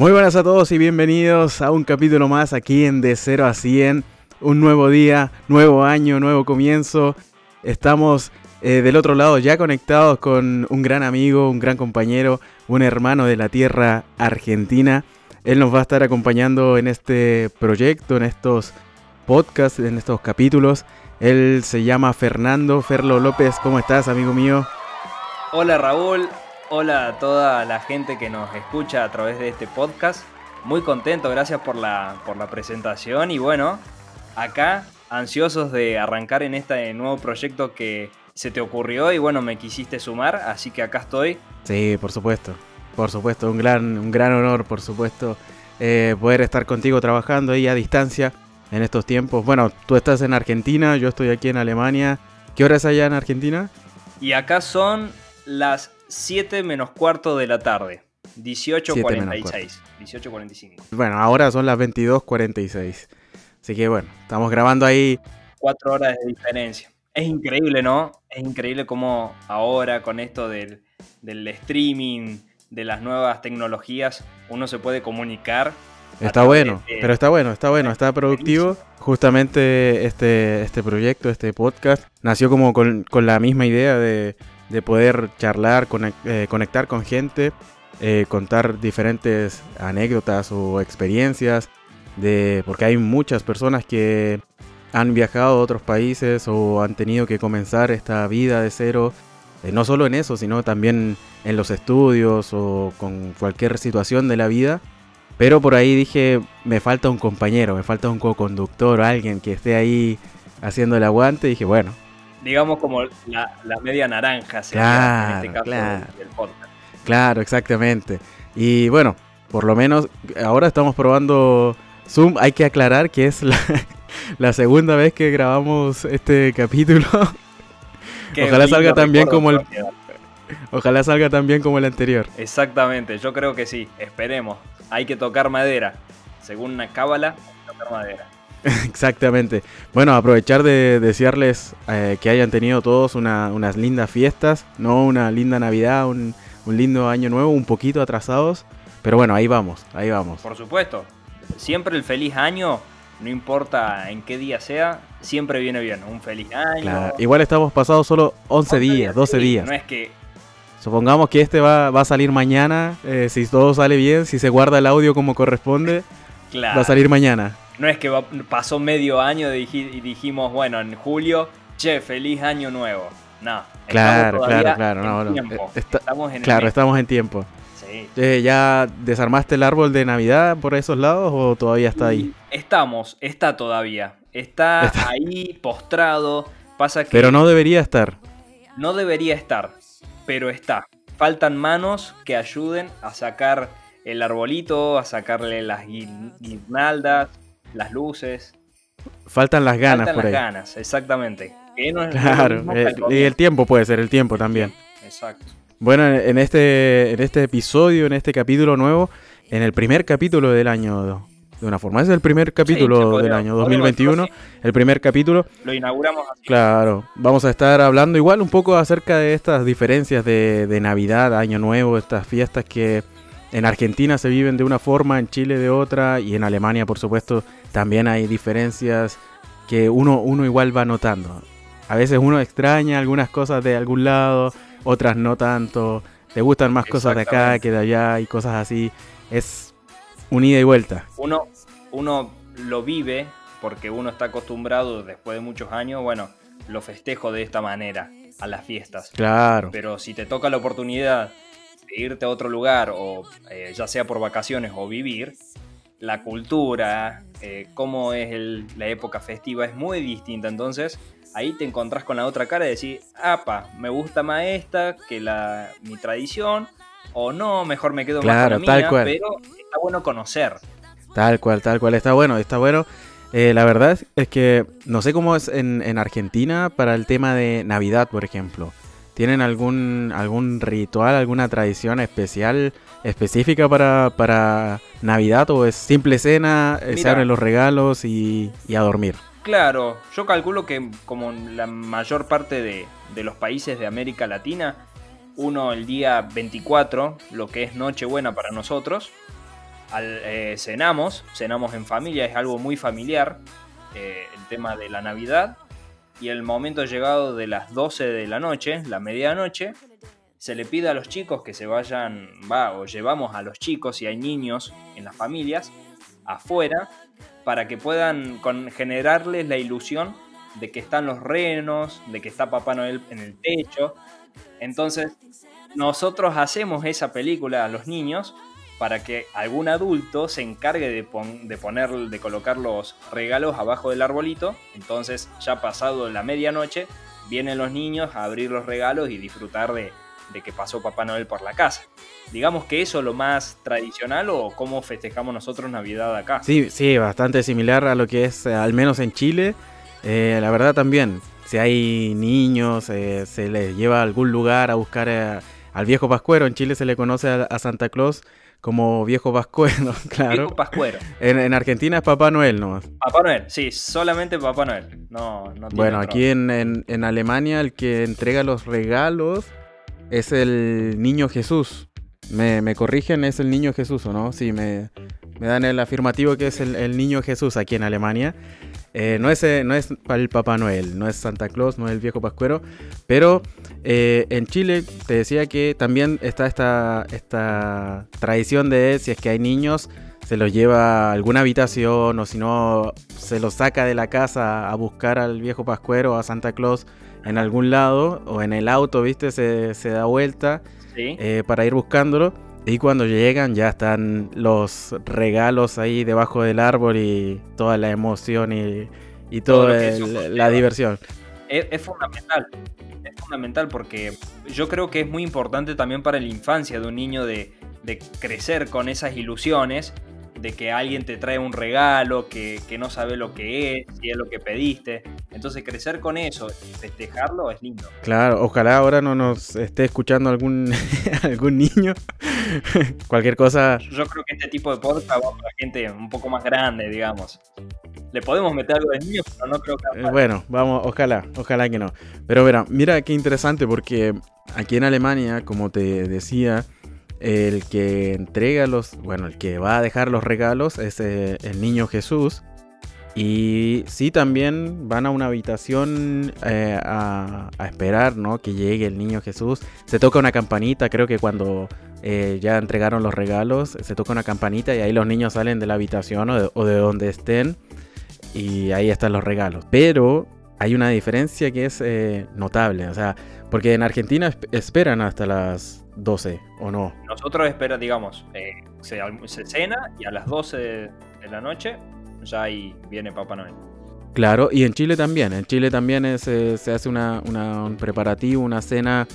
Muy buenas a todos y bienvenidos a un capítulo más aquí en De 0 a 100. Un nuevo día, nuevo año, nuevo comienzo. Estamos eh, del otro lado ya conectados con un gran amigo, un gran compañero, un hermano de la tierra argentina. Él nos va a estar acompañando en este proyecto, en estos podcasts, en estos capítulos. Él se llama Fernando Ferlo López. ¿Cómo estás, amigo mío? Hola Raúl, Hola a toda la gente que nos escucha a través de este podcast. Muy contento, gracias por la, por la presentación y bueno, acá ansiosos de arrancar en este nuevo proyecto que se te ocurrió y bueno, me quisiste sumar, así que acá estoy. Sí, por supuesto, por supuesto, un gran, un gran honor, por supuesto, eh, poder estar contigo trabajando ahí a distancia en estos tiempos. Bueno, tú estás en Argentina, yo estoy aquí en Alemania. ¿Qué hora es allá en Argentina? Y acá son las 7 menos cuarto de la tarde. 18.46. 18.45. Bueno, ahora son las 22.46. Así que bueno, estamos grabando ahí. 4 horas de diferencia. Es increíble, ¿no? Es increíble cómo ahora con esto del, del streaming, de las nuevas tecnologías, uno se puede comunicar. Está bueno, pero está bueno, está bueno, está productivo. Justamente este, este proyecto, este podcast, nació como con, con la misma idea de, de poder charlar, eh, conectar con gente, eh, contar diferentes anécdotas o experiencias, de, porque hay muchas personas que han viajado a otros países o han tenido que comenzar esta vida de cero, eh, no solo en eso, sino también en los estudios o con cualquier situación de la vida. Pero por ahí dije, me falta un compañero, me falta un co-conductor, alguien que esté ahí haciendo el aguante. Y dije, bueno, digamos como la, media naranja, claro, en este caso claro. del podcast. Claro, exactamente. Y bueno, por lo menos ahora estamos probando Zoom. Hay que aclarar que es la, segunda vez que grabamos este capítulo. Ojalá salga tan bien como el... Ojalá salga tan bien como el anterior. Exactamente, yo creo que sí, esperemos. Hay que tocar madera. Según una cábala, tocar madera. Exactamente. Bueno, aprovechar de desearles eh, que hayan tenido todos unas lindas fiestas, no una linda Navidad, un, lindo año nuevo, un poquito atrasados, pero bueno, ahí vamos, ahí vamos. Por supuesto, siempre el feliz año, no importa en qué día sea, siempre viene bien, un feliz año. Igual estamos pasados solo 11 días, 12 días. No es que... Supongamos que este va, a salir mañana, eh, si todo sale bien, si se guarda el audio como corresponde, va a salir mañana no es que pasó medio año y dijimos, bueno, en julio, che, feliz año nuevo. No. Claro, claro, claro. No, eh, estamos en claro, estamos en tiempo. Sí. Eh, ¿Ya desarmaste el árbol de Navidad por esos lados o todavía está ahí? Estamos, está todavía. Está, ahí postrado. Pasa que. Pero no debería estar. No debería estar, pero está. Faltan manos que ayuden a sacar el arbolito, a sacarle las guirnaldas, las luces. Faltan las ganas Faltan las ganas, exactamente. claro, eh, y el tiempo puede ser, el tiempo también. Exacto. Bueno, en este, en este episodio, en este capítulo nuevo, en el primer capítulo del año, de una forma, es el primer capítulo del año 2021, el primer capítulo. Lo inauguramos así. Claro, vamos a estar hablando igual un poco acerca de estas diferencias de, de Navidad, Año Nuevo, estas fiestas que en Argentina se viven de una forma, en Chile de otra y en Alemania, por supuesto, también hay diferencias que uno, uno igual va notando. A veces uno extraña algunas cosas de algún lado, otras no tanto. Te gustan más cosas de acá que de allá y cosas así. Es un ida y vuelta. Uno, uno lo vive porque uno está acostumbrado después de muchos años, bueno, lo festejo de esta manera a las fiestas. Claro. Pero si te toca la oportunidad irte a otro lugar, o eh, ya sea por vacaciones o vivir, la cultura, eh, cómo es la época festiva es muy distinta. Entonces ahí te encontrás con la otra cara y decís, apa, me gusta más esta que la, mi tradición, o no, mejor me quedo más con la mía, pero está bueno conocer. Tal cual, tal cual, está bueno, está bueno. Eh, la verdad es que no sé cómo es en, en Argentina para el tema de Navidad, por ejemplo. ¿Tienen algún, algún ritual, alguna tradición especial, específica para, para Navidad o es simple cena, eh, se abren los regalos y, a dormir? Claro, yo calculo que como la mayor parte de, los países de América Latina, uno el día 24, lo que es Nochebuena para nosotros, eh, cenamos, cenamos en familia, es algo muy familiar, eh, el tema de la Navidad, y el momento llegado de las 12 de la noche, la medianoche, se le pide a los chicos que se vayan, va, o llevamos a los chicos si hay niños en las familias, afuera, para que puedan generarles la ilusión de que están los renos, de que está Papá Noel en el techo. Entonces, nosotros hacemos esa película a los niños para que algún adulto se encargue de, poner, de colocar los regalos abajo del arbolito. Entonces, ya pasado la medianoche, vienen los niños a abrir los regalos y disfrutar de, de que pasó Papá Noel por la casa. Digamos que eso es lo más tradicional o cómo festejamos nosotros Navidad acá. Sí, sí, bastante similar a lo que es, eh, al menos en Chile. Eh, la verdad también, si hay niños, eh, se les lleva a algún lugar a buscar al viejo Pascuero. En Chile se le conoce a, Santa Claus como viejo pascuero, claro. Viejo pascuero. En, Argentina es Papá Noel, ¿no? Papá Noel, sí, solamente Papá Noel. No, no bueno, aquí en, en, Alemania el que entrega los regalos es el niño Jesús. Me, me, corrigen, es el niño Jesús, ¿o no? Sí, me, me dan el afirmativo que es el, niño Jesús aquí en Alemania. Eh, no, es, eh, no es el Papá Noel, no es Santa Claus, no es el viejo Pascuero, pero eh, en Chile te decía que también está esta, esta tradición de si es que hay niños, se los lleva a alguna habitación o si no, se los saca de la casa a buscar al viejo Pascuero o a Santa Claus en algún lado o en el auto, ¿viste? Se, se da vuelta para ir buscándolo. Y cuando llegan ya están los regalos ahí debajo del árbol y toda la emoción y, y toda la diversión. Es, fundamental, es fundamental porque yo creo que es muy importante también para la infancia de un niño de, de crecer con esas ilusiones de que alguien te trae un regalo, que, no sabe lo que es, si es lo que pediste. Entonces crecer con eso, festejarlo es lindo. Claro, ojalá ahora no nos esté escuchando algún, algún niño. Cualquier cosa. Yo creo que este tipo de podcast va para gente un poco más grande, digamos. Le podemos meter algo de niños, pero no creo que... Eh, bueno, vamos, ojalá, ojalá que no. Pero mira, mira qué interesante porque aquí en Alemania, como te decía, el que entrega los, bueno, el que va a dejar los regalos es eh, el niño Jesús. Y sí, también van a una habitación eh, a, esperar, ¿no? Que llegue el niño Jesús. Se toca una campanita, creo que cuando eh, ya entregaron los regalos, se toca una campanita y ahí los niños salen de la habitación o de donde estén. Y ahí están los regalos. Pero hay una diferencia que es notable, o sea, porque en Argentina esperan hasta las 12, ¿o no? Nosotros esperamos, digamos, eh, se, cena y a las 12 de, la noche ya ahí viene Papá Noel. Claro, y en Chile también. En Chile también eh, se hace una, un preparativo, una cena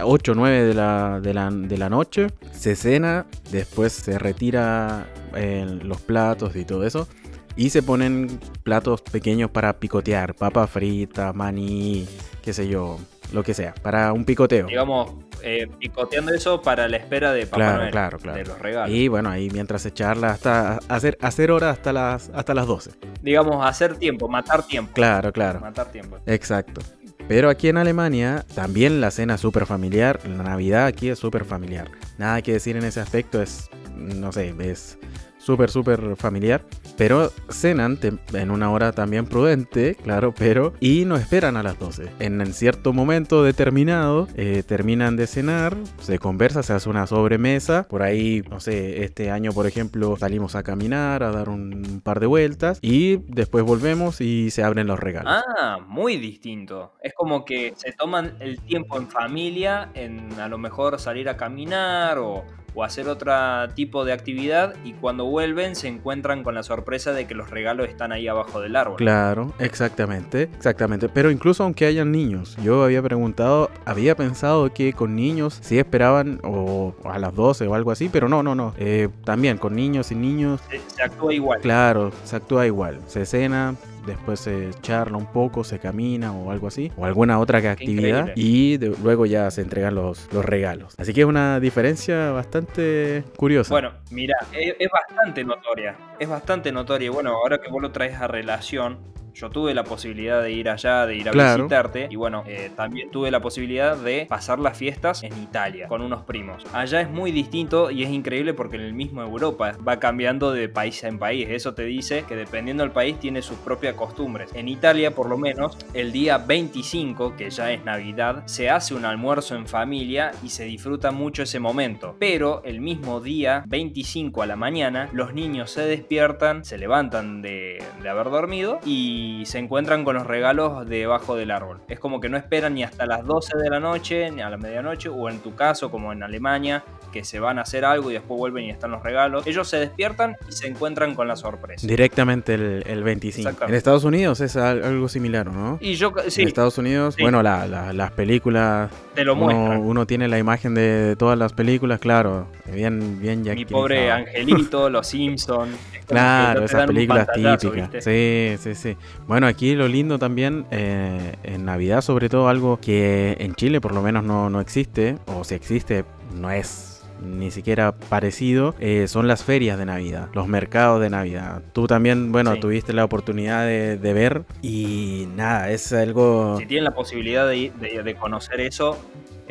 8 o 9 de la, de, la, de la, noche. Se cena, después se retira eh, los platos y todo eso. Y se ponen platos pequeños para picotear, papa frita, maní, qué sé yo, lo que sea, para un picoteo. Digamos, eh, picoteando eso para la espera de Papá claro, claro, de los regalos. Y bueno, ahí mientras se charla hasta hacer, hacer horas hasta las, hasta las 12. Digamos, hacer tiempo, matar tiempo. Claro, claro. Matar tiempo. Exacto. Pero aquí en Alemania también la cena es súper familiar, la Navidad aquí es súper familiar. Nada que decir en ese aspecto, es, no sé, es súper, súper familiar. Pero cenan en una hora también prudente, claro, pero... Y no esperan a las 12. En cierto momento determinado, eh, terminan de cenar, se conversa, se hace una sobremesa. Por ahí, no sé, este año, por ejemplo, salimos a caminar, a dar un par de vueltas. Y después volvemos y se abren los regalos. Ah, muy distinto. Es como que se toman el tiempo en familia, en a lo mejor salir a caminar o o hacer otro tipo de actividad y cuando vuelven se encuentran con la sorpresa de que los regalos están ahí abajo del árbol. Claro, exactamente, exactamente. Pero incluso aunque hayan niños, yo había preguntado, había pensado que con niños sí esperaban o a las 12 o algo así, pero no, no, no. Eh, también con niños y niños. se actúa igual. Claro, se actúa igual. Se cena, después se charla un poco, se camina o algo así, o alguna otra actividad, y luego ya se entregan los, los regalos. Así que es una diferencia bastante curiosa. Bueno, mira, es, bastante notoria, es bastante notoria. Y bueno, ahora que vos lo traes a relación, yo tuve la posibilidad de ir allá, de ir a visitarte, y bueno, eh, también tuve la posibilidad de pasar las fiestas en Italia con unos primos. Allá es muy distinto y es increíble porque en el mismo Europa va cambiando de país en país. Eso te dice que dependiendo del país tiene sus propias costumbres. En Italia, por lo menos, el día 25, que ya es Navidad, se hace un almuerzo en familia y se disfruta mucho ese momento. Pero el mismo día, 25 a la mañana, los niños se despiertan, se levantan de, de haber dormido y se encuentran con los regalos debajo del árbol. Es como que no esperan ni hasta las 12 de la noche, ni a la medianoche, o en tu caso, como en Alemania, que se van a hacer algo y después vuelven y están los regalos. Ellos se despiertan y se encuentran con la sorpresa. Directamente el, 25. En Estados Unidos es algo similar, ¿no? Y yo, sí. En Estados Unidos, bueno, las películas... Te lo uno, uno, tiene la imagen de todas las películas, claro, bien, bien ya Mi pobre Angelito, Los Simpsons. Claro, esas películas típicas. Sí, sí, sí. Bueno, aquí lo lindo también, eh, en Navidad sobre todo, algo que en Chile por lo menos no, no existe, o si existe, no es ni siquiera parecido, eh, son las ferias de Navidad, los mercados de Navidad. Tú también, bueno, tuviste la oportunidad de, ver y nada, es algo... Si tienen la posibilidad de, de conocer eso,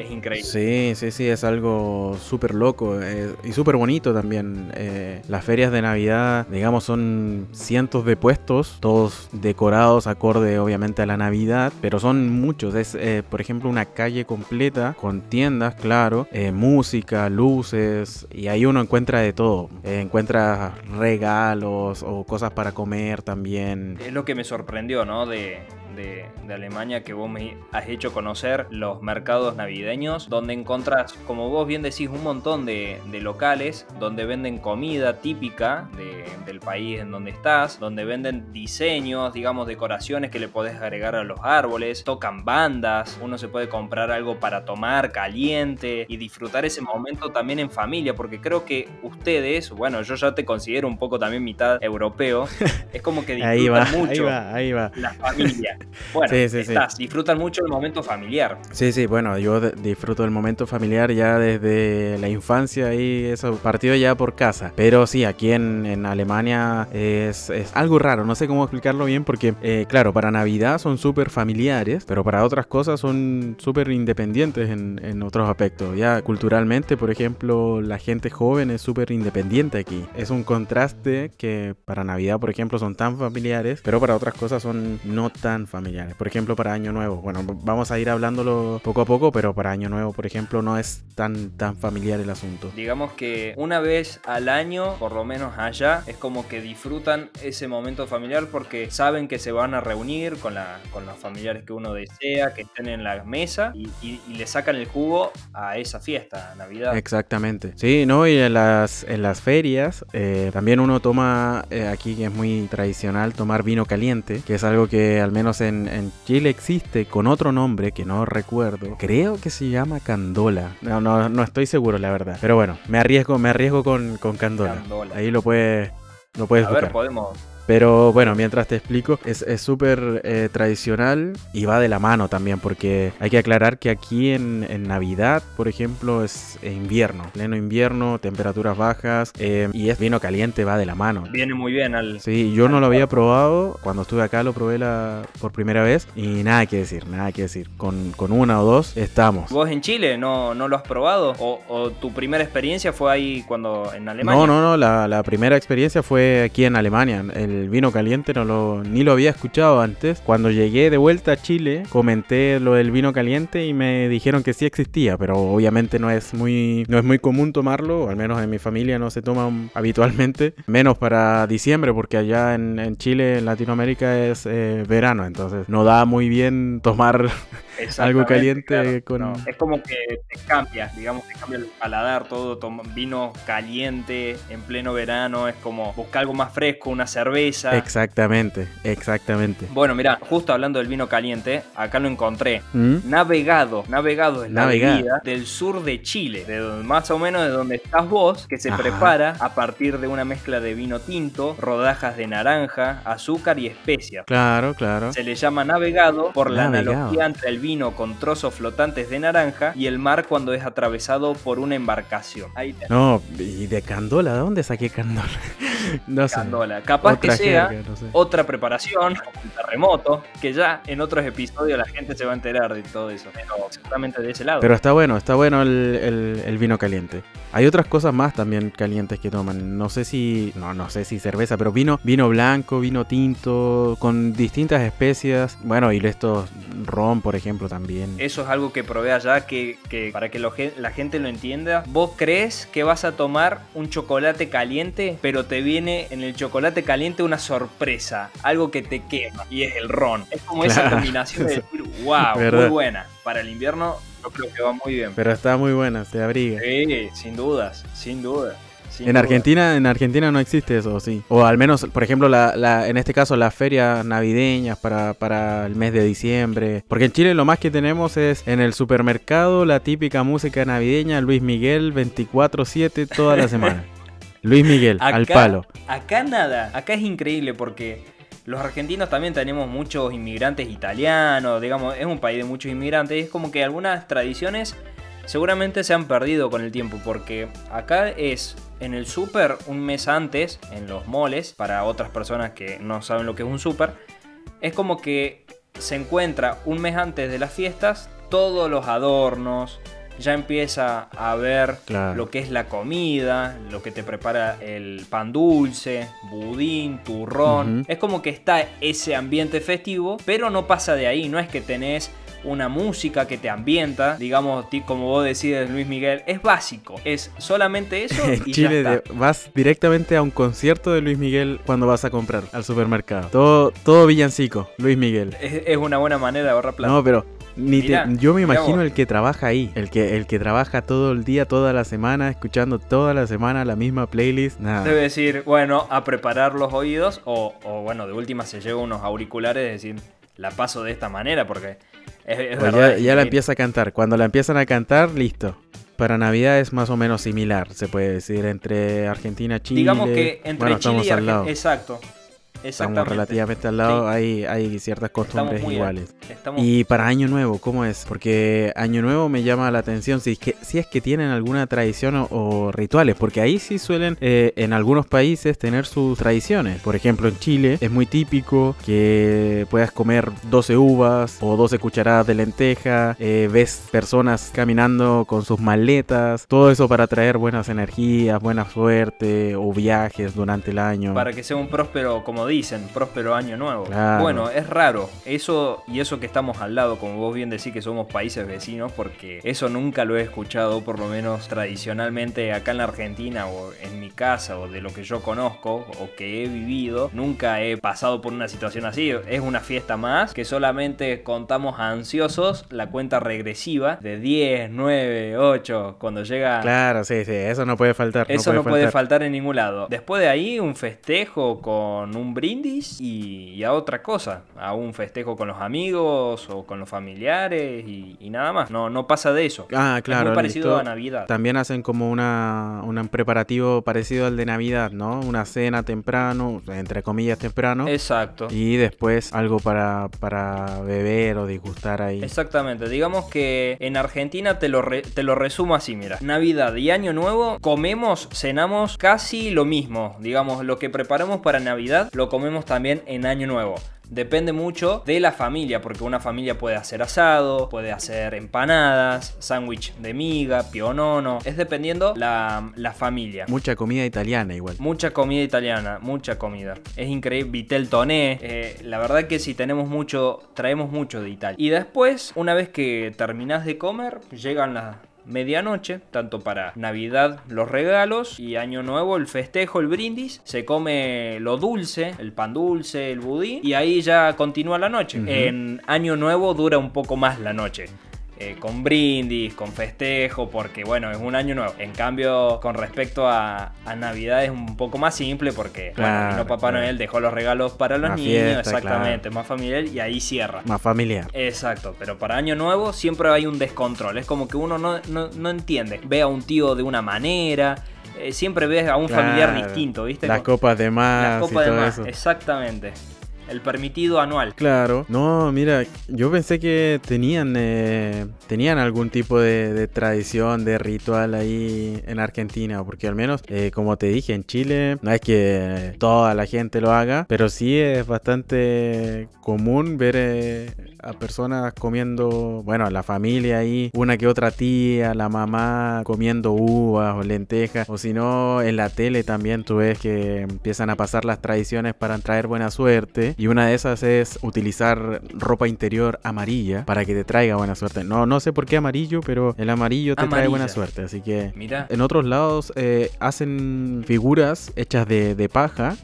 es increíble. Sí, sí, sí, es algo súper loco eh, y súper bonito también. Eh, las ferias de Navidad, digamos, son cientos de puestos, todos decorados acorde obviamente a la Navidad, pero son muchos. Es, eh, por ejemplo, una calle completa con tiendas, claro, música, luces, y ahí uno encuentra de todo. encuentra regalos o cosas para comer también. Es lo que me sorprendió, ¿no? De, de, Alemania que vos me has hecho conocer, los mercados navideños, donde encontrás, como vos bien decís, un montón de, locales donde venden comida típica del país en donde estás, donde venden diseños, digamos, decoraciones que le podés agregar a los árboles, tocan bandas, uno se puede comprar algo para tomar caliente y disfrutar ese momento también en familia, porque creo que ustedes, bueno, yo ya te considero un poco también mitad europeo, es como que disfrutan mucho ahí va, la familia. Bueno, disfrutan mucho el momento familiar. Sí, sí, bueno, yo disfruto del momento familiar ya desde la infancia y eso, partido ya por casa. Pero sí, aquí en, Alemania es, algo raro, no sé cómo explicarlo bien porque, eh, claro, para Navidad son súper familiares, pero para otras cosas son súper independientes en, en otros aspectos. Ya culturalmente, por ejemplo, la gente joven es súper independiente aquí. Es un contraste que para Navidad, por ejemplo, son tan familiares, pero para otras cosas son no tan familiares. Por ejemplo, para Año Nuevo. Bueno, vamos a ir hablándolo poco a poco, pero para Año Nuevo, por ejemplo, no es tan, tan familiar el asunto. Digamos que una vez al año, por lo menos allá, es como que disfrutan ese momento familiar porque saben que se van a reunir con, la, con los familiares que uno desea, que estén en la mesa y, le sacan el jugo a esa fiesta, Navidad. Exactamente. Sí, ¿no? Y en las, en las ferias eh, también uno toma, eh, aquí que es muy tradicional, tomar vino caliente, que es algo que al menos en, Chile existe con otro nombre que no recuerdo. Creo que se llama Candola. No, no, no estoy seguro, la verdad. Pero bueno, me arriesgo, me arriesgo con, con Candola. Ahí lo puedes, lo puedes A ver, podemos, pero bueno, mientras te explico, es súper eh, tradicional y va de la mano también, porque hay que aclarar que aquí en, Navidad, por ejemplo, es invierno, pleno invierno, temperaturas bajas eh, y es vino caliente, va de la mano. Viene muy bien al. Sí, yo no lo había probado, cuando estuve acá lo probé la, por primera vez y nada que decir, nada que decir. Con, con una o dos estamos. ¿Vos en Chile no, no lo has probado? ¿O, tu primera experiencia fue ahí cuando en Alemania? No, no, no, la, la primera experiencia fue aquí en Alemania. El vino caliente no lo, ni lo había escuchado antes. Cuando llegué de vuelta a Chile, comenté lo del vino caliente y me dijeron que sí existía, pero obviamente no es muy, no es muy común tomarlo, al menos en mi familia no se toma habitualmente, menos para diciembre, porque allá en, Chile, en Latinoamérica es eh, verano, entonces no da muy bien tomar algo caliente con... Es como que te cambia, digamos, te cambia el paladar, todo, vino caliente en pleno verano, es como buscar algo más fresco, una cerveza. Exactamente, exactamente. Bueno, mira, justo hablando del vino caliente, acá lo encontré. ¿Mm? Navegado, navegado es la bebida del sur de Chile, de más o menos de donde estás vos, que se prepara a partir de una mezcla de vino tinto, rodajas de naranja, azúcar y especias. Claro, claro. Se le llama navegado por la analogía entre el vino con trozos flotantes de naranja y el mar cuando es atravesado por una embarcación. Ahí No, y de candola, ¿de dónde saqué candola? no sé. Capaz que sea otra preparación, un terremoto, que ya en otros episodios la gente se va a enterar de todo eso, pero exactamente de ese lado. Pero está bueno, está bueno el, el vino caliente. Hay otras cosas más también calientes que toman. No sé si, no, no sé si cerveza, pero vino, vino blanco, vino tinto, con distintas especias. Bueno, y estos ron, por ejemplo, también. Eso es algo que probé allá que, para que la gente lo entienda. Vos crees que vas a tomar un chocolate caliente, pero te viene en el chocolate caliente una sorpresa, algo que te quema y es el ron. Es como esa combinación de decir, wow, muy buena. Para el invierno yo creo que va muy bien. Pero está muy buena, se abriga. Sí, sin dudas, sin dudas. En Argentina, en Argentina no existe eso, sí. O al menos, por ejemplo, la, en este caso las ferias navideñas para, para el mes de diciembre. Porque en Chile lo más que tenemos es en el supermercado la típica música navideña, Luis Miguel 24/7 toda la semana. Luis Miguel, al palo. Acá nada, acá es increíble porque los argentinos también tenemos muchos inmigrantes italianos, digamos, es un país de muchos inmigrantes y es como que algunas tradiciones seguramente se han perdido con el tiempo porque acá es en el súper un mes antes, en los moles, para otras personas que no saben lo que es un súper, es como que se encuentra un mes antes de las fiestas todos los adornos, ya empieza a ver lo que es la comida, lo que te prepara el pan dulce, budín, turrón. Es como que está ese ambiente festivo, pero no pasa de ahí, no es que tenés una música que te ambienta, digamos, como vos decís Luis Miguel, es básico, es solamente eso. y Chile vas directamente a un concierto de Luis Miguel cuando vas a comprar al supermercado. Todo, todo villancico, Luis Miguel. Es, es una buena manera de ahorrar plata. No, pero yo me imagino el que trabaja ahí, el que, el que trabaja todo el día, toda la semana, escuchando toda la semana la misma playlist. Nada. Debe decir, bueno, a preparar los oídos o, bueno, de última se lleva unos auriculares, es decir, la paso de esta manera porque es, verdad, ya, la empieza a cantar. Cuando la empiezan a cantar, listo para Navidad es más o menos similar, se puede decir, entre Argentina, Chile. Digamos que entre Chile y Argentina. Exacto. Estamos relativamente al lado, hay, hay ciertas costumbres iguales. Y para Año Nuevo, ¿cómo es? Porque Año Nuevo me llama la atención si es que, si es que tienen alguna tradición o, rituales, porque ahí sí suelen eh, en algunos países tener sus tradiciones. Por ejemplo, en Chile es muy típico que puedas comer 12 uvas o 12 cucharadas de lenteja, eh, ves personas caminando con sus maletas, todo eso para traer buenas energías, buena suerte o viajes durante el año. Para que sea un próspero, como dicen, próspero año nuevo. Bueno, es raro. Eso y eso que estamos al lado, como vos bien decís que somos países vecinos, porque eso nunca lo he escuchado, por lo menos tradicionalmente acá en la Argentina o en mi casa o de lo que yo conozco o que he vivido. Nunca he pasado por una situación así. Es una fiesta más que solamente contamos ansiosos la cuenta regresiva de 10, 9, 8, cuando llega... Claro, sí, sí, eso no puede faltar. Eso no puede, faltar. en ningún lado. Después de ahí, un festejo con un brindis y, a otra cosa, a un festejo con los amigos o con los familiares y, nada más. No, no pasa de eso. Ah, claro. Es muy parecido a Navidad. También hacen como una, un preparativo parecido al de Navidad, ¿no? Una cena temprano, entre comillas temprano. Exacto. Y después algo para, para beber o disgustar ahí. Exactamente. Digamos que en Argentina te lo, te lo resumo así, mira. Navidad y Año Nuevo comemos, cenamos casi lo mismo. Digamos, lo que preparamos para Navidad lo comemos también en Año Nuevo. Depende mucho de la familia, porque una familia puede hacer asado, puede hacer empanadas, sándwich de miga, pionono. Es dependiendo la, la familia. Mucha comida italiana igual. Mucha comida italiana, mucha comida. Es increíble. Vitel toné. Eh, la verdad que si tenemos mucho, traemos mucho de Italia. Y después, una vez que terminas de comer, llegan las medianoche, tanto para Navidad los regalos y Año Nuevo el festejo, el brindis, se come lo dulce, el pan dulce, el budín y ahí ya continúa la noche. En Año Nuevo dura un poco más la noche. Eh, con brindis, con festejo, porque bueno, es un año nuevo. En cambio, con respecto a, Navidad es un poco más simple porque bueno, Papá Noel dejó los regalos para los niños, exactamente, más familiar y ahí cierra. Más familiar. Exacto, pero para año nuevo siempre hay un descontrol, es como que uno no, entiende, ve a un tío de una manera, eh, siempre ves a un familiar distinto, ¿viste? Las copas de más. Las copas de más, exactamente. El permitido anual. Claro. No, mira, yo pensé que tenían, eh, tenían algún tipo de, tradición, de ritual ahí en Argentina, porque al menos, eh, como te dije, en Chile no es que toda la gente lo haga, pero sí es bastante común ver eh, a personas comiendo, bueno, la familia ahí, una que otra tía, la mamá comiendo uvas o lentejas, o si no, en la tele también tú ves que empiezan a pasar las tradiciones para traer buena suerte, y una de esas es utilizar ropa interior amarilla para que te traiga buena suerte. No, no sé por qué amarillo, pero el amarillo te trae buena suerte, así que Mira. en otros lados eh, hacen figuras hechas de, de paja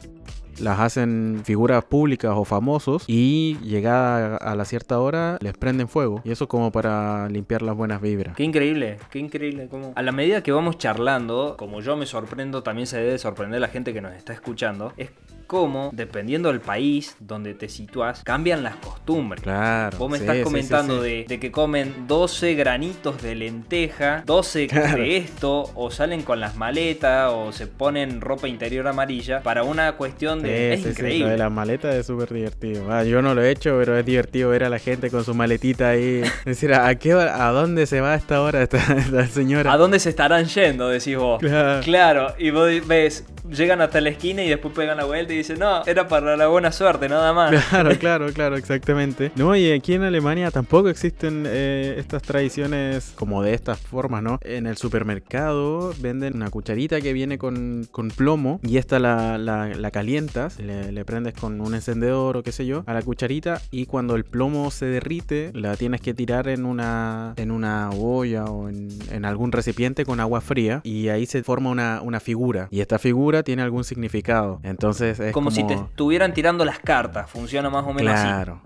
las hacen figuras públicas o famosos y llegada a la cierta hora les prenden fuego y eso como para limpiar las buenas vibras. Qué increíble, qué increíble. Como... A la medida que vamos charlando, como yo me sorprendo, también se debe sorprender la gente que nos está escuchando, es cómo, dependiendo del país donde te sitúas, cambian las costumbres. Claro. Vos me estás comentando de, que comen 12 granitos de lenteja, 12 de esto, o salen con las maletas, o se ponen ropa interior amarilla, para una cuestión de. es increíble. lo de las maletas es súper divertido. Ah, yo no lo he hecho, pero es divertido ver a la gente con su maletita ahí. decir, ¿a, qué, ¿a dónde se va a esta hora esta, esta señora? ¿A dónde se estarán yendo? Decís vos. Claro. claro. Y vos ves llegan hasta la esquina y después pegan la vuelta y dicen, no, era para la buena suerte, nada más. Claro, claro, claro, exactamente. No, y aquí en Alemania tampoco existen eh, estas tradiciones como de estas formas, ¿no? En el supermercado venden una cucharita que viene con, plomo y esta la, la, calientas, le, prendes con un encendedor o qué sé yo a la cucharita y cuando el plomo se derrite la tienes que tirar en una, en una olla o en, en algún recipiente con agua fría y ahí se forma una, una figura y esta figura tiene algún significado. Entonces como, si te estuvieran tirando las cartas, funciona más o menos así. Claro.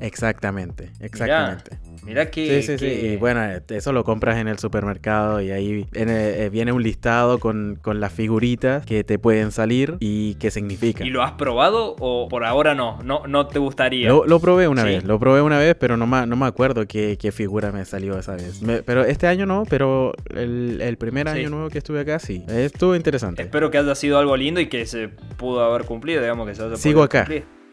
Exactamente, exactamente. Mira que. Sí, sí, sí. Y bueno, eso lo compras en el supermercado y ahí eh, viene, un listado con, las figuritas que te pueden salir y qué significan. ¿Y lo has probado o por ahora no? No, no te gustaría. Lo, probé una vez, lo probé una vez, pero no, no me acuerdo qué, figura me salió esa vez. pero este año no, pero el, primer año nuevo que estuve acá sí. Estuvo interesante. Espero que haya sido algo lindo y que se pudo haber cumplido, digamos que se haya Sigo acá.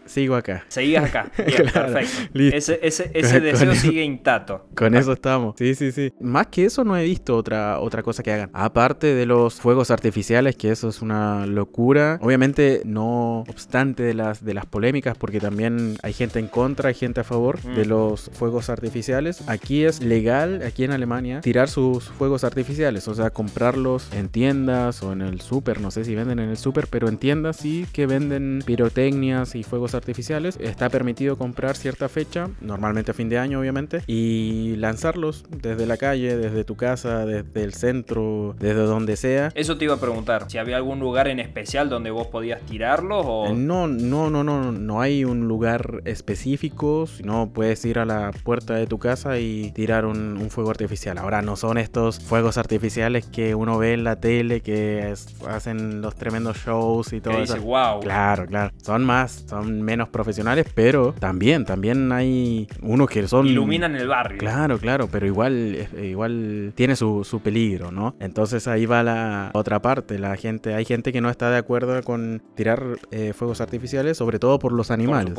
Sigo acá. Seguías acá. Bien, perfecto. Ese, ese, ese deseo sigue intacto. Con eso estamos. Sí, sí, sí. Más que eso no he visto otra, otra cosa que hagan. Aparte de los fuegos artificiales, que eso es una locura. Obviamente no obstante de las, de las polémicas, porque también hay gente en contra, hay gente a favor de mm. los fuegos artificiales. Aquí es legal, aquí en Alemania, tirar sus fuegos artificiales. O sea, comprarlos en tiendas o en el súper. No sé si venden en el súper, pero en tiendas sí que venden pirotecnias y fuegos artificiales. Está permitido comprar cierta fecha, normalmente a fin de año obviamente, y lanzarlos desde la calle, desde tu casa, desde el centro, desde donde sea. Eso te iba a preguntar, si había algún lugar en especial donde vos podías tirarlos o... Eh, no, no, no, no, no hay un lugar específico, sino puedes ir a la puerta de tu casa y tirar un, fuego artificial. Ahora no son estos fuegos artificiales que uno ve en la tele que hacen los tremendos shows y todo eso. wow. Claro, claro. Son más, son menos profesionales, pero también, también hay unos que son... Iluminan el barrio. Claro, claro, pero igual, eh, igual tiene su, su peligro, ¿no? Entonces ahí va la otra parte, la gente, hay gente que no está de acuerdo con tirar eh, fuegos artificiales, sobre todo por los animales.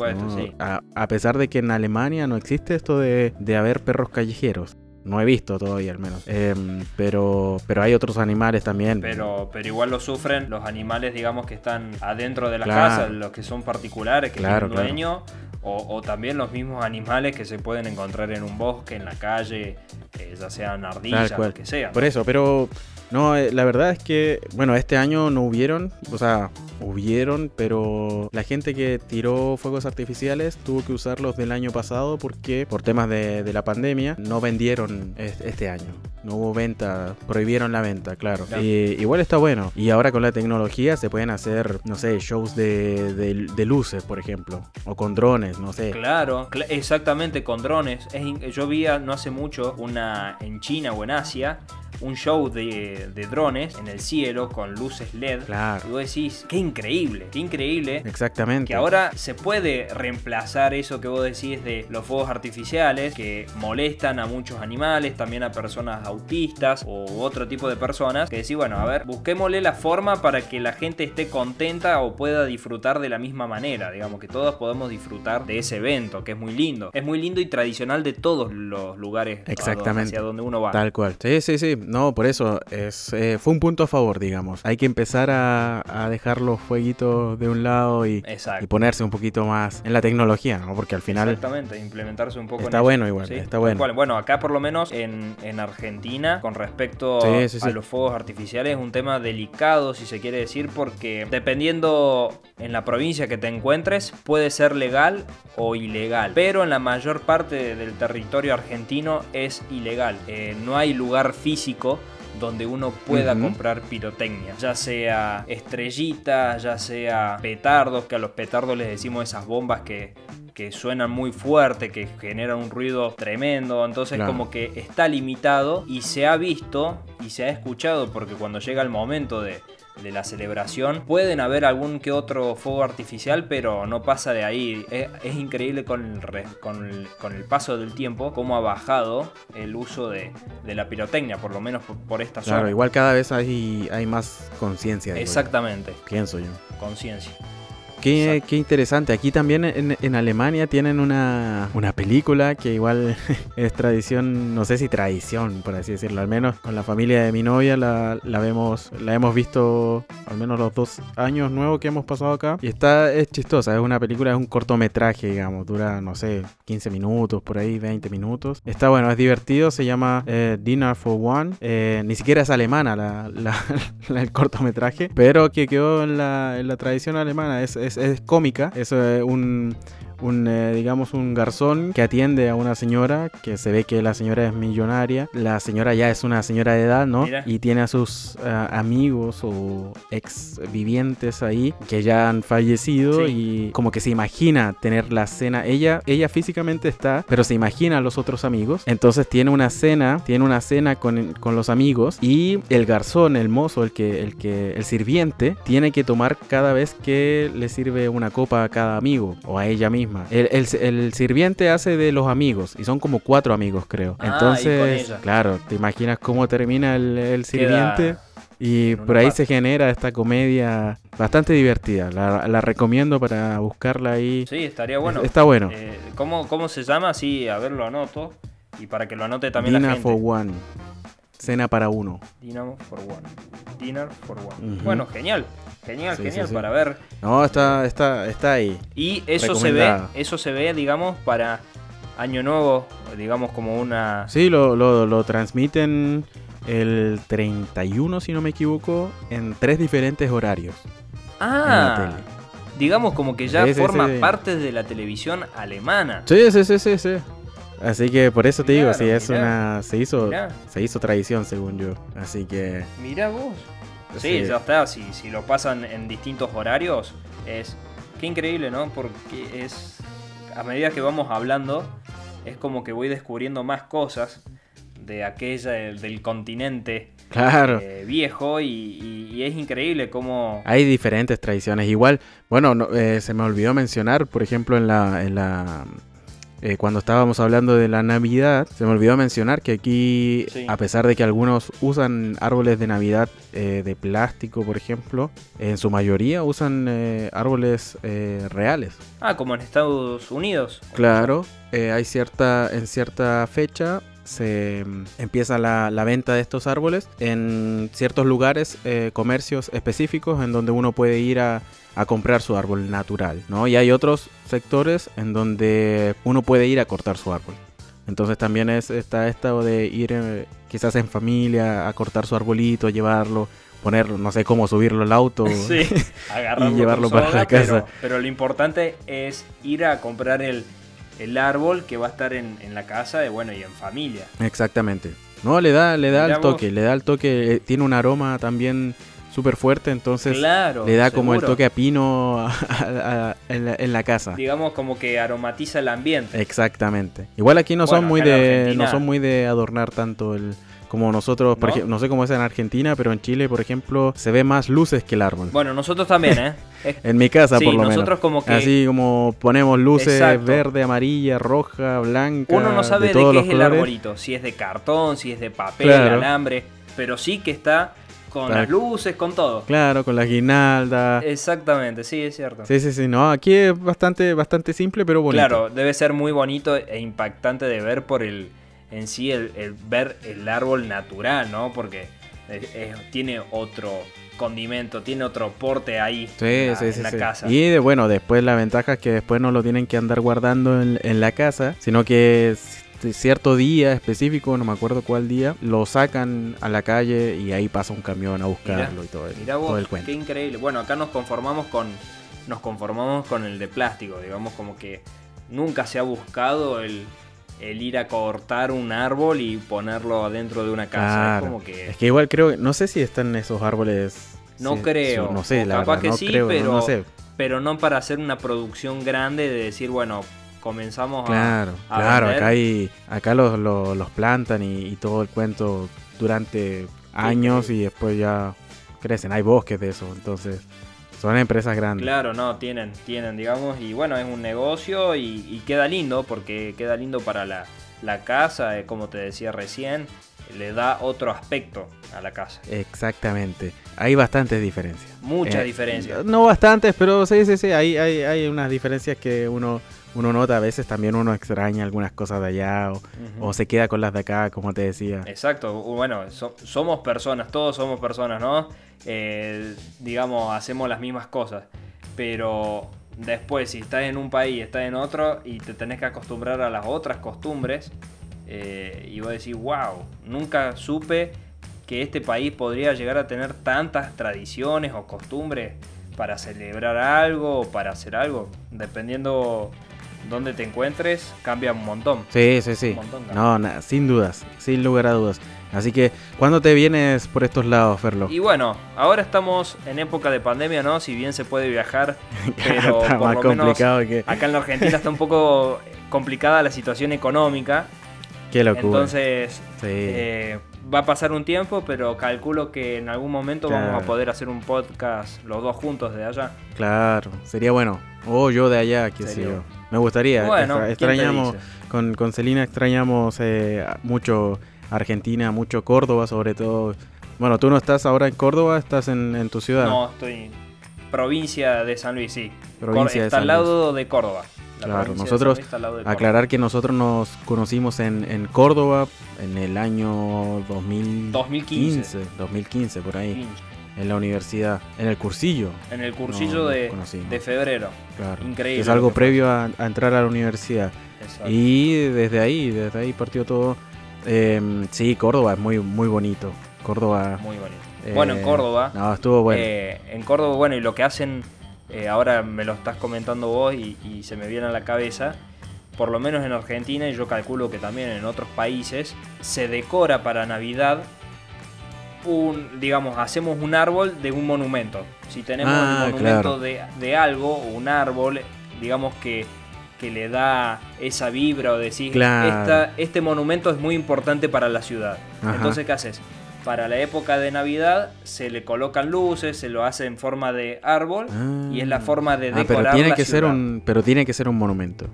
a, pesar de que en Alemania no existe esto de, de haber perros callejeros. No he visto todavía al menos. Em, pero, pero hay otros animales también. Pero, pero igual lo sufren los animales, digamos, que están adentro de la casa, los que son particulares, que tienen dueño. O, también los mismos animales que se pueden encontrar en un bosque, en la calle, eh, ya sean ardillas, lo que sea. Por eso, pero no, eh, la verdad es que, bueno, este año no hubieron, o sea, hubieron, pero la gente que tiró fuegos artificiales tuvo que usarlos del año pasado porque por temas de, la pandemia no vendieron este año. No hubo venta, prohibieron la venta, claro. igual está bueno. Y ahora con la tecnología se pueden hacer, no sé, shows de, luces, por ejemplo. O con drones, no sé. Claro, exactamente, con drones. yo vi no hace mucho una en China o en Asia un show de, drones en el cielo con luces LED. Claro. Y vos decís, qué increíble, qué increíble. Exactamente. Que ahora se puede reemplazar eso que vos decís de los fuegos artificiales que molestan a muchos animales, también a personas autistas u otro tipo de personas. Que decís, bueno, a ver, busquémosle la forma para que la gente esté contenta o pueda disfrutar de la misma manera. Digamos que todos podemos disfrutar de ese evento, que es muy lindo. Es muy lindo y tradicional de todos los lugares Exactamente. hacia donde uno va. Tal cual. Sí, sí, sí. No, por eso es, eh, fue un punto a favor, digamos. Hay que empezar a, dejar los fueguitos de un lado y, y, ponerse un poquito más en la tecnología, ¿no? Porque al final... Exactamente, implementarse un poco Está bueno igual, está bueno. Bueno, acá por lo menos en, Argentina, con respecto a los fuegos artificiales, es un tema delicado, si se quiere decir, porque dependiendo en la provincia que te encuentres, puede ser legal o ilegal. Pero en la mayor parte del territorio argentino es ilegal. Eh, no hay lugar físico donde uno pueda comprar pirotecnia, ya sea estrellitas, ya sea petardos, que a los petardos les decimos esas bombas que, que suenan muy fuerte, que generan un ruido tremendo, entonces como que está limitado y se ha visto y se ha escuchado porque cuando llega el momento de de la celebración. Pueden haber algún que otro fuego artificial, pero no pasa de ahí. Es, increíble con el, con, el, paso del tiempo cómo ha bajado el uso de, la pirotecnia, por lo menos por, esta zona. Claro, igual cada vez hay, hay más conciencia. Exactamente. Pienso yo. Conciencia. Qué, interesante. Aquí también en, Alemania tienen una, película que igual es tradición, no sé si tradición, por así decirlo. Al menos con la familia de mi novia la, vemos, la hemos visto al menos los dos años nuevos que hemos pasado acá. Y está, es chistosa. Es una película, es un cortometraje, digamos. Dura, no sé, 15 minutos, por ahí, 20 minutos. Está bueno, es divertido. Se llama eh, Dinner for One. Eh, ni siquiera es alemana la, el cortometraje, pero que quedó en la, en la tradición alemana. es es, cómica, es eh, un, un eh, digamos un garzón que atiende a una señora que se ve que la señora es millonaria la señora ya es una señora de edad no y tiene a sus eh, amigos o ex vivientes ahí que ya han fallecido y como que se imagina tener la cena. Ella ella físicamente está pero se imagina a los otros amigos. Entonces tiene una cena tiene una cena con, con los amigos y el garzón el mozo el que el que el sirviente tiene que tomar cada vez que le sirve una copa a cada amigo o a ella misma el, sirviente hace de los amigos y son como cuatro amigos, creo. Ah, Entonces, claro, te imaginas cómo termina el, sirviente. Y por ahí se genera esta comedia bastante divertida. La, recomiendo para buscarla ahí. Sí, estaría bueno. Está bueno. Eh, ¿cómo, se llama? Sí, a ver, lo anoto. Y para que lo anote también la gente. for One. Cena para uno. Dinner for One. Dinner for One. Bueno, genial. Genial, genial, para ver. No, está, está, está ahí. Y eso se ve, eso se ve, digamos, para Año Nuevo, digamos como una... Sí, lo, lo, lo transmiten el 31, si no me equivoco, en tres diferentes horarios. Ah, digamos como que ya forma parte de la televisión alemana. Sí, sí, sí, sí, sí. Así que por eso te digo, sí, es una. Se hizo, se hizo tradición, según yo. Así que. Mira vos. Sí, ya está. Si, si lo pasan en distintos horarios, es. Qué increíble, ¿no? Porque es. A medida que vamos hablando, es como que voy descubriendo más cosas de aquella del, continente claro. Eh, viejo y, es increíble cómo... Hay diferentes tradiciones. Igual, bueno, eh, se me olvidó mencionar, por ejemplo, en la, en la eh, cuando estábamos hablando de la Navidad, se me olvidó mencionar que aquí, a pesar de que algunos usan árboles de Navidad eh, de plástico, por ejemplo, en su mayoría usan eh, árboles reales. Ah, como en Estados Unidos. Claro, hay cierta, en cierta fecha se mm, empieza la, venta de estos árboles en ciertos lugares, comercios específicos, en donde uno puede ir a a comprar su árbol natural, ¿no? Y hay otros sectores en donde uno puede ir a cortar su árbol. Entonces también es, está esto de ir eh, quizás en familia a cortar su arbolito, llevarlo, poner, no sé cómo subirlo al auto sí, y llevarlo para la casa. Pero, lo importante es ir a comprar el, árbol que va a estar en, la casa de bueno y en familia. Exactamente. No, le da, le da el toque, le da el toque, eh, tiene un aroma también súper fuerte, entonces le da como el toque a pino en, la, casa. Digamos como que aromatiza el ambiente. Exactamente. Igual aquí no son muy de no son muy de adornar tanto el como nosotros, por ¿No? no sé cómo es en Argentina, pero en Chile, por ejemplo, se ve más luces que el árbol. Bueno, nosotros también, ¿eh? en mi casa, por lo nosotros como que... Así como ponemos luces verde, amarilla, roja, blanca. Uno no sabe de, qué es el arbolito, si es de cartón, si es de papel, de alambre, pero sí que está con las luces, con todo. Claro, con la guinalda. Exactamente, sí, es cierto. Sí, sí, sí, no, aquí es bastante, bastante simple, pero bonito. Claro, debe ser muy bonito e impactante de ver por el, en sí, el, ver el árbol natural, ¿no? Porque tiene otro condimento, tiene otro porte ahí en la, casa. Y de, bueno, después la ventaja es que después no lo tienen que andar guardando en, en la casa, sino que cierto día específico, no me acuerdo cuál día, lo sacan a la calle y ahí pasa un camión a buscarlo y todo, mira vos, Qué increíble. Bueno, acá nos conformamos con nos conformamos con el de plástico, digamos como que nunca se ha buscado el, el ir a cortar un árbol y ponerlo adentro de una casa. Es, como que... es que igual creo, no sé si están esos árboles. No creo. no sé, la capaz que sí, pero, pero no para hacer una producción grande de decir, bueno, comenzamos claro, a. Claro, acá, hay, acá los, los, plantan y, todo el cuento durante años y después ya crecen. Hay bosques de eso, entonces. Son empresas grandes. Claro, no, tienen, tienen, digamos, y bueno, es un negocio y, queda lindo porque queda lindo para la, la casa, eh, como te decía recién, le da otro aspecto a la casa. Exactamente. Hay bastantes diferencias. Muchas eh, diferencias. No bastantes, pero sí, sí, sí. Hay, hay, hay unas diferencias que uno uno nota a veces también uno extraña algunas cosas de allá o, se queda con las de acá, como te decía. Exacto, bueno, somos personas, todos somos personas, ¿no? Eh, digamos, hacemos las mismas cosas, pero después si estás en un país, estás en otro y te tenés que acostumbrar a las otras costumbres eh, y vos decís, wow, nunca supe que este país podría llegar a tener tantas tradiciones o costumbres para celebrar algo o para hacer algo, dependiendo donde te encuentres, cambia un montón. Sí, sí, sí. no, sin dudas, sin lugar a dudas. Así que, ¿cuándo te vienes por estos lados, Ferlo? Y bueno, ahora estamos en época de pandemia, ¿no? Si bien se puede viajar, pero por más lo complicado que... acá en la Argentina está un poco complicada la situación económica. Qué locura. Entonces, eh, va a pasar un tiempo, pero calculo que en algún momento vamos a poder hacer un podcast los dos juntos de allá. Claro, sería bueno. O yo de allá, qué sé yo. Me gustaría. Bueno, extrañamos, con, con Celina extrañamos eh, mucho Argentina, mucho Córdoba sobre todo. Bueno, tú no estás ahora en Córdoba, estás en, tu ciudad. No, estoy en provincia de San Luis, sí. Provincia está al lado de Córdoba. claro, nosotros, aclarar que nosotros nos conocimos en, en Córdoba en el año 2015. 2015, por ahí. En la universidad, en el cursillo. En el cursillo de, de, febrero. Claro. Increíble. Es algo previo a, entrar a la universidad. Exacto. Y desde ahí, desde ahí partió todo. Em, sí, Córdoba es muy, muy bonito. Córdoba. Muy bonito. bueno, en eh, Córdoba. No, estuvo bueno. Eh, en Córdoba, bueno, y lo que hacen, eh, ahora me lo estás comentando vos y, y se me viene a la cabeza por lo menos en Argentina y yo calculo que también en otros países, se decora para Navidad un, digamos, hacemos un árbol de un monumento. Si tenemos ah, un monumento de, de, algo, un árbol, digamos que, que le da esa vibra o decir, este monumento es muy importante para la ciudad. Entonces, ¿qué haces? Para la época de Navidad se le colocan luces, se lo hace en forma de árbol y es la ah. forma de decorar ah, pero tiene que ser un Pero tiene que ser un monumento.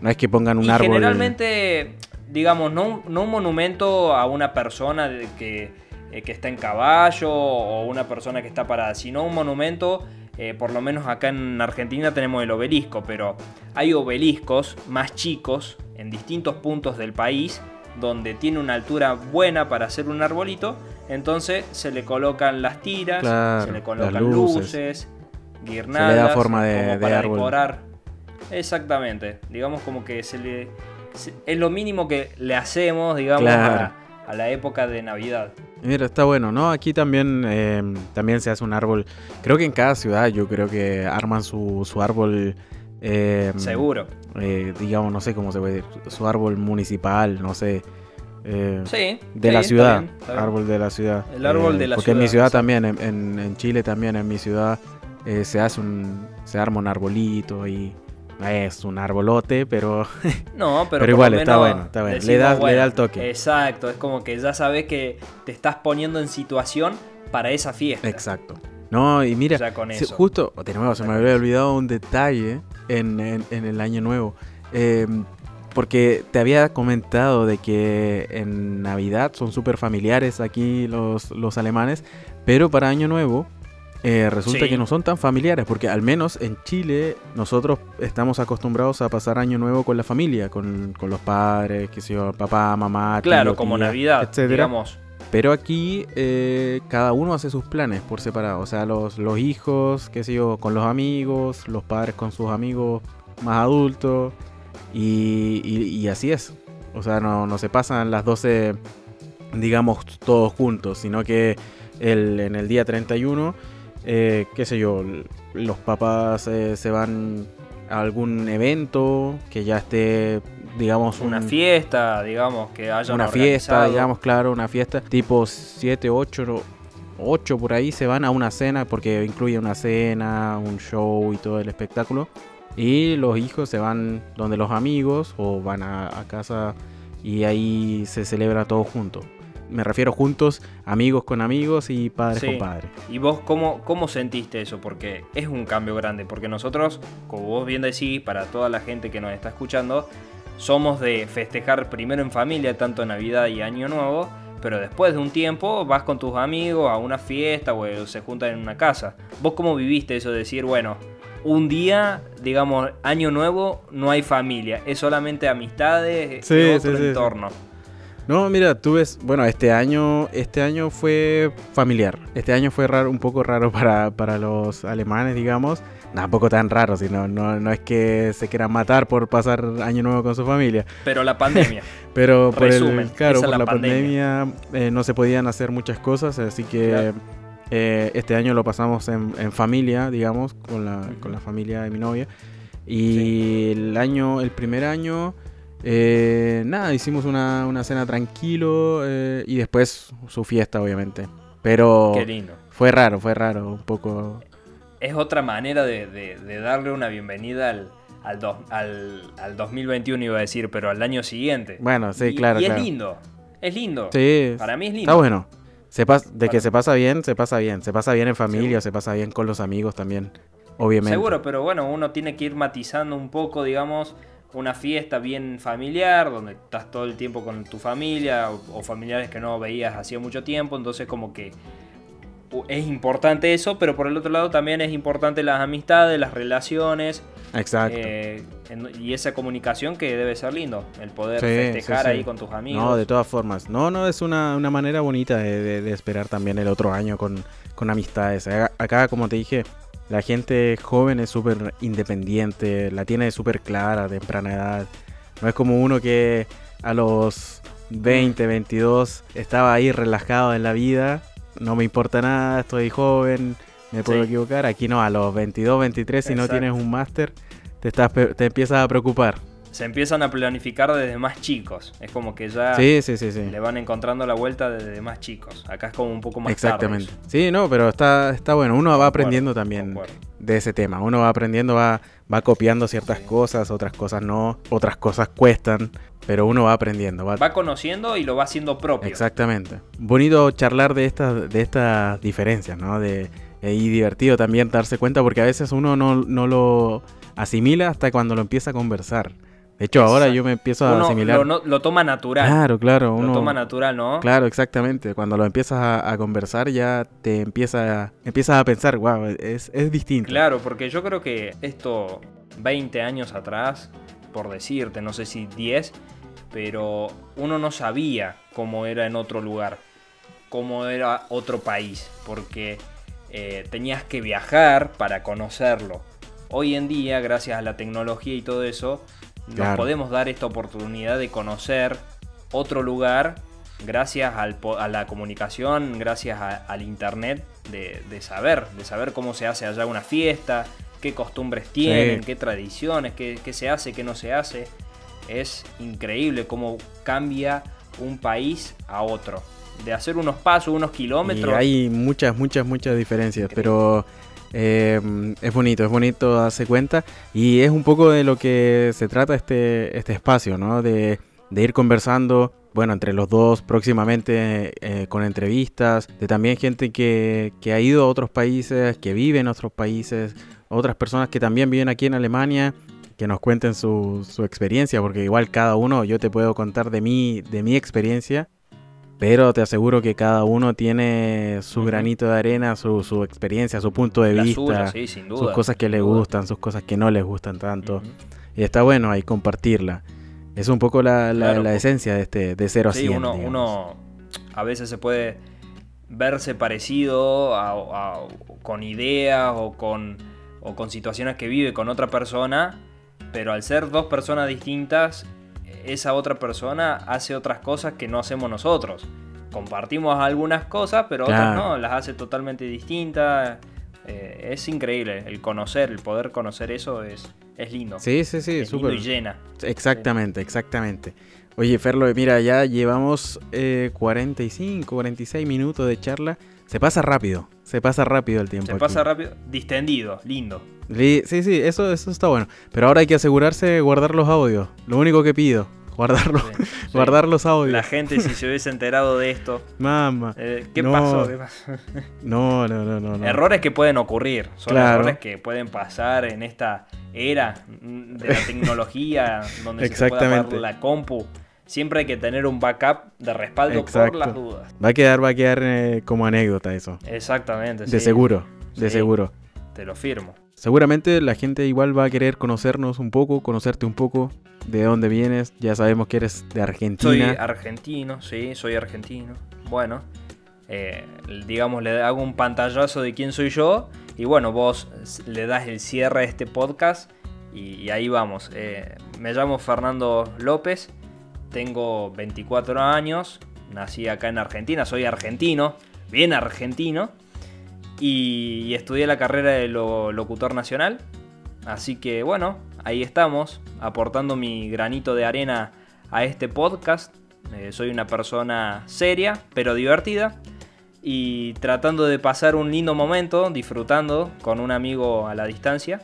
No es que pongan un árbol. Generalmente, digamos, no, no un monumento a una persona que eh, que está en caballo o una persona que está parada, sino un monumento, eh, por lo menos acá en Argentina tenemos el obelisco, pero hay obeliscos más chicos en distintos puntos del país donde tiene una altura buena para hacer un arbolito, entonces se le colocan las tiras, se le colocan luces. guirnaldas, se le da forma de, para decorar. Exactamente, digamos como que se le es lo mínimo que le hacemos, digamos, a la época de Navidad. Mira, está bueno, ¿no? Aquí también, em, también se hace un árbol. Creo que en cada ciudad yo creo que arman su, su árbol. Em, Seguro. Eh, digamos, no sé cómo se ve, su árbol municipal, no sé. sí, de la ciudad. Árbol de la ciudad. El árbol de la porque ciudad. Porque en mi ciudad también, en, en, Chile también, en mi ciudad, se hace un. se arma un arbolito y es un arbolote, pero. No, pero, igual está bueno, está bueno. le, da, le da el toque. Exacto, es como que ya sabes que te estás poniendo en situación para esa fiesta. Exacto. No, y mira, justo, de nuevo, se me había olvidado un detalle en, el año nuevo. Em, porque te había comentado de que en Navidad son súper familiares aquí los, los alemanes, pero para Año Nuevo eh, resulta que no son tan familiares, porque al menos en Chile nosotros estamos acostumbrados a pasar año nuevo con la familia, con, los padres, que sé papá, mamá, claro, como Navidad, etcétera. Pero aquí eh, cada uno hace sus planes por separado, o sea, los, los hijos, qué sé yo, con los amigos, los padres con sus amigos más adultos, y, así es. O sea, no, no se pasan las 12, digamos, todos juntos, sino que el, en el día 31 eh, qué sé yo, los papás eh, se van a algún evento que ya esté, digamos, una fiesta, digamos, que haya una fiesta, digamos, claro, una fiesta tipo 7, 8, 8 por ahí se van a una cena porque incluye una cena, un show y todo el espectáculo. Y los hijos se van donde los amigos o van a, a casa y ahí se celebra todo junto me refiero juntos, amigos con amigos y padres con padres. ¿Y vos cómo, cómo sentiste eso? Porque es un cambio grande, porque nosotros, como vos bien decís, para toda la gente que nos está escuchando, somos de festejar primero en familia, tanto Navidad y Año Nuevo, pero después de un tiempo vas con tus amigos a una fiesta o se juntan en una casa. ¿Vos cómo viviste eso de decir, bueno, un día, digamos, Año Nuevo, no hay familia, es solamente amistades y otro entorno? No, mira, tú ves, bueno, este año, este año fue familiar. Este año fue raro, un poco raro para, para los alemanes, digamos. Tampoco tan raro, sino no, no es que se quieran matar por pasar año nuevo con su familia. Pero la pandemia. Pero por el, claro, por la, pandemia, eh, no se podían hacer muchas cosas, así que eh, este año lo pasamos en, en familia, digamos, con la, con la familia de mi novia. Y el año, el primer año eh, nada, hicimos una, cena tranquilo eh, y después su fiesta, obviamente. Pero fue raro, fue raro, un poco. Es otra manera de, darle una bienvenida al, al, al, 2021, iba a decir, pero al año siguiente. Bueno, sí, claro. Y es lindo, es lindo. Sí, para mí es lindo. Está bueno. Se de que se pasa bien, se pasa bien. Se pasa bien en familia, se pasa bien con los amigos también, obviamente. Seguro, pero bueno, uno tiene que ir matizando un poco, digamos una fiesta bien familiar, donde estás todo el tiempo con tu familia o, familiares que no veías hacía mucho tiempo, entonces como que es importante eso, pero por el otro lado también es importante las amistades, las relaciones. Exacto. Eh, y esa comunicación que debe ser lindo, el poder festejar ahí con tus amigos. No, de todas formas. No, no, es una, manera bonita de, esperar también el otro año con, con amistades. Acá, como te dije, la gente joven es súper independiente, la tiene súper clara, temprana edad. No es como uno que a los 20, 22 estaba ahí relajado en la vida, no me importa nada, estoy joven, me puedo equivocar. Aquí no, a los 22, 23, si no tienes un máster, te, estás, te empiezas a preocupar se empiezan a planificar desde más chicos. Es como que ya le van encontrando la vuelta desde más chicos. Acá es como un poco más Exactamente. Sí, no, pero está, está bueno. Uno va aprendiendo también de ese tema. Uno va aprendiendo, va, va copiando ciertas cosas, otras cosas no, otras cosas cuestan. Pero uno va aprendiendo. Va, conociendo y lo va haciendo propio. Exactamente. Bonito charlar de estas, de estas diferencias, ¿no? De, y divertido también darse cuenta porque a veces uno no, no lo asimila hasta cuando lo empieza a conversar. De hecho, ahora yo me empiezo a asimilar. Lo, lo, toma natural. Claro, claro. Uno, lo toma natural, ¿no? Claro, exactamente. Cuando lo empiezas a, conversar, ya te empieza, empiezas a pensar, wow, es, es distinto. Claro, porque yo creo que esto, 20 años atrás, por decirte, no sé si 10, pero uno no sabía cómo era en otro lugar, cómo era otro país, porque eh, tenías que viajar para conocerlo. Hoy en día, gracias a la tecnología y todo eso, nos podemos dar esta oportunidad de conocer otro lugar gracias a la comunicación, gracias al internet, de, saber, de saber cómo se hace allá una fiesta, qué costumbres tienen, qué tradiciones, qué, se hace, qué no se hace. Es increíble cómo cambia un país a otro. De hacer unos pasos, unos kilómetros. Y hay muchas, muchas, muchas diferencias, pero eh, es bonito, es bonito darse cuenta. Y es un poco de lo que se trata este, este espacio, ¿no? De, de ir conversando bueno, entre los dos próximamente eh, con entrevistas, de también gente que, que, ha ido a otros países, que vive en otros países, otras personas que también viven aquí en Alemania, que nos cuenten su, su experiencia, porque igual cada uno, yo te puedo contar de mí, de mi experiencia, pero te aseguro que cada uno tiene su granito de arena, su, su, experiencia, su punto de vista, sus cosas que le gustan, sus cosas que no les gustan tanto. Y está bueno ahí compartirla. Es un poco la, la, esencia de este de 0 a 100. Uno, uno, a veces se puede verse parecido con ideas o con, o con situaciones que vive con otra persona, pero al ser dos personas distintas, esa otra persona hace otras cosas que no hacemos nosotros. Compartimos algunas cosas, pero otras no, las hace totalmente distintas. Eh, es increíble el conocer, el poder conocer eso es, es lindo. Sí, sí, sí, súper. y llena. Exactamente, exactamente. Oye, Ferlo, mira, ya llevamos 45, eh, 46 minutos de charla. Se pasa rápido, se pasa rápido el tiempo. Se pasa rápido, distendido, lindo. Sí, sí, eso, eso está bueno. Pero ahora hay que asegurarse de guardar los audios. Lo único que pido guardarlo, guardar los audios. La gente si se hubiese enterado de esto. Mamá. Eh, ¿qué, pasó? No, no, no, no, Errores que pueden ocurrir. Son errores que pueden pasar en esta era de la tecnología donde se puede la compu. Siempre hay que tener un backup de respaldo por las dudas. Va a quedar, va a quedar eh, como anécdota eso. Exactamente. De seguro, de seguro. Te lo firmo. Seguramente la gente igual va a querer conocernos un poco, conocerte un poco, de dónde vienes. Ya sabemos que eres de Argentina. Soy argentino, sí, soy argentino. Bueno, eh, digamos, le hago un pantallazo de quién soy yo. Y bueno, vos le das el cierre a este podcast. Y, ahí vamos. Eh, me llamo Fernando López. Tengo 24 años. Nací acá en Argentina. Soy argentino. Bien argentino. Y, estudié la carrera de locutor nacional. Así que bueno, ahí estamos, aportando mi granito de arena a este podcast. Eh, soy una persona seria, pero divertida. Y tratando de pasar un lindo momento, disfrutando con un amigo a la distancia.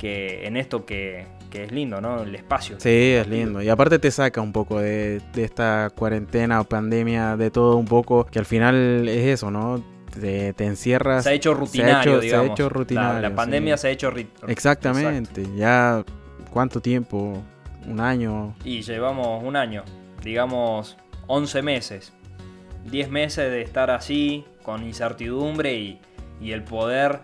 Que en esto que, es lindo, ¿no? El espacio. Sí, es lindo. Y aparte te saca un poco de, de esta cuarentena o pandemia, de todo un poco, que al final es eso, ¿no? te, encierras. Se ha hecho rutinario, se ha hecho, rutinario. La, pandemia se ha hecho Exactamente. Ya, ¿cuánto tiempo? ¿Un año? Y llevamos un año, digamos 11 meses. 10 meses de estar así, con incertidumbre y, y el poder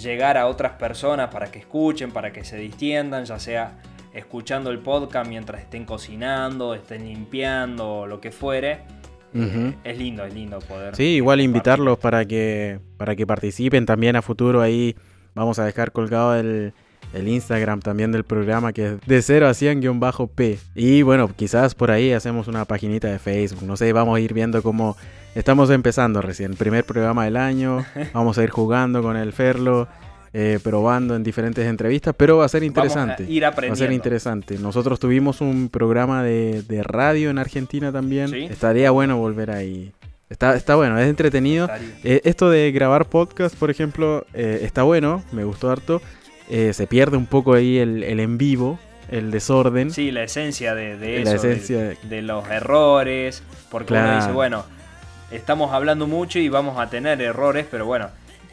llegar a otras personas para que escuchen, para que se distiendan, ya sea escuchando el podcast mientras estén cocinando, estén limpiando, lo que fuere es lindo, es lindo poder. Sí, igual invitarlos para que, para que participen también a futuro. Ahí vamos a dejar colgado el, Instagram también del programa que es de 0 a 100-P. Y bueno, quizás por ahí hacemos una paginita de Facebook. No sé, vamos a ir viendo cómo estamos empezando recién. Primer programa del año. Vamos a ir jugando con el Ferlo. Eh, probando en diferentes entrevistas, pero va a ser interesante. ir aprendiendo. Va a ser interesante. Nosotros tuvimos un programa de, radio en Argentina también. Estaría bueno volver ahí. Está, está bueno, es entretenido. Eh, esto de grabar podcast, por ejemplo, eh, está bueno, me gustó harto. se pierde un poco ahí el, en vivo, el desorden. Sí, la esencia de, eso, la esencia de, los errores, porque uno dice, bueno, estamos hablando mucho y vamos a tener errores, pero bueno,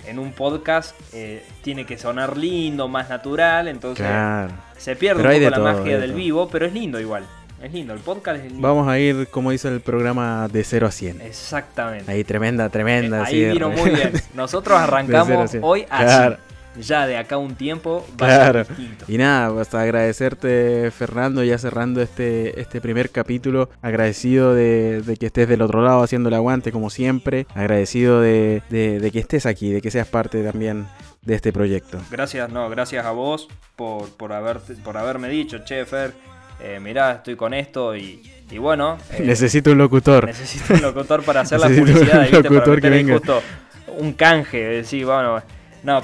en un podcast eh, tiene que sonar lindo, más natural, entonces se pierde un poco la magia del vivo, pero es lindo igual. Es lindo, el podcast es lindo. Vamos a ir, como dice el programa, de 0 a 100. Exactamente. Ahí tremenda, tremenda. ahí vino muy bien. Nosotros arrancamos hoy así ya de acá un tiempo va a ser distinto. Y nada, pues agradecerte, Fernando, ya cerrando este, este primer capítulo. Agradecido de, que estés del otro lado haciendo el aguante, como siempre. Agradecido de, que estés aquí, de que seas parte también de este proyecto. Gracias, no, gracias a vos por, por, por haberme dicho, che, Fer, eh, mirá, estoy con esto y, bueno. Eh, necesito un locutor. Necesito un locutor para hacer la publicidad. Un locutor que venga. un canje, decir, bueno no,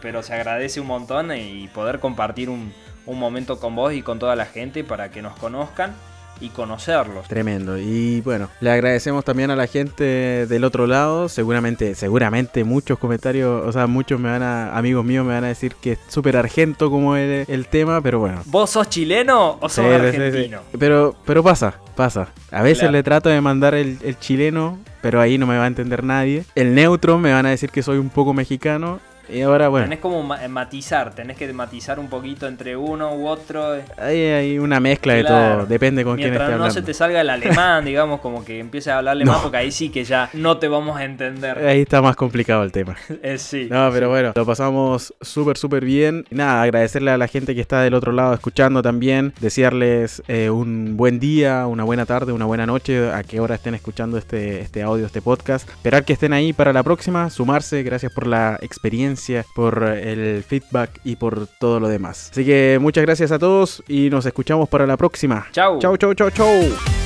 pero, se agradece un montón y poder compartir un, momento con vos y con toda la gente para que nos conozcan. Y conocerlos. Tremendo. Y bueno, le agradecemos también a la gente del otro lado. Seguramente, seguramente muchos comentarios, o sea, muchos me van a, amigos míos me van a decir que es súper argento como el, el, tema, pero bueno. ¿Vos sos chileno o sos argentino? pero, pero pasa, pasa. A veces le trato de mandar el, el chileno, pero ahí no me va a entender nadie. El neutro me van a decir que soy un poco mexicano y ahora, bueno. Tenés como eh, matizar, tenés que matizar un poquito entre uno u otro. Ahí hay una mezcla de todo, depende con quién esté hablando. no se te salga el alemán, digamos, como que empieces a hablarle más, porque ahí sí que ya no te vamos a entender. Ahí está más complicado el tema. Eh, sí. No, pero bueno, lo pasamos súper, súper bien. nada, agradecerle a la gente que está del otro lado escuchando también, desearles eh, un buen día, una buena tarde, una buena noche, a qué hora estén escuchando este, este audio, este podcast. Esperar que estén ahí para la próxima, sumarse, gracias por la experiencia por el feedback y por todo lo demás. Así que muchas gracias a todos y nos escuchamos para la próxima. Chau. Chau, chau, chau, chau.